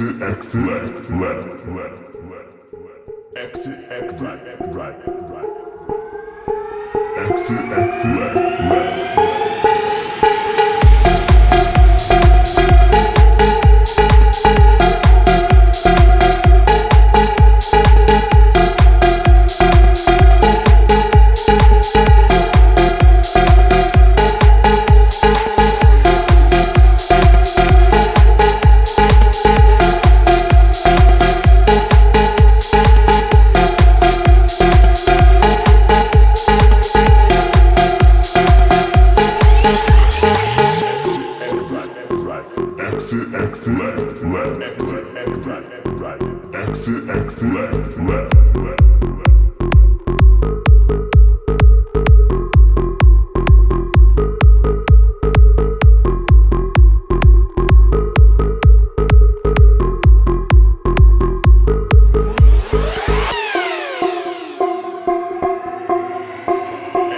Exit, exit, left, left, left, left. Exit, exit, right, right, right. Exit, exit, left, left. Exit, exit, right, right. Exit, exit, left, left, left, left.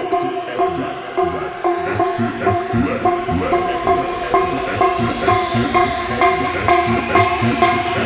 Exit, exit, right. Exit, exit, left, left. Exit, exit, exit, exit, exit, exit, exit, exit. 是的，是的，是。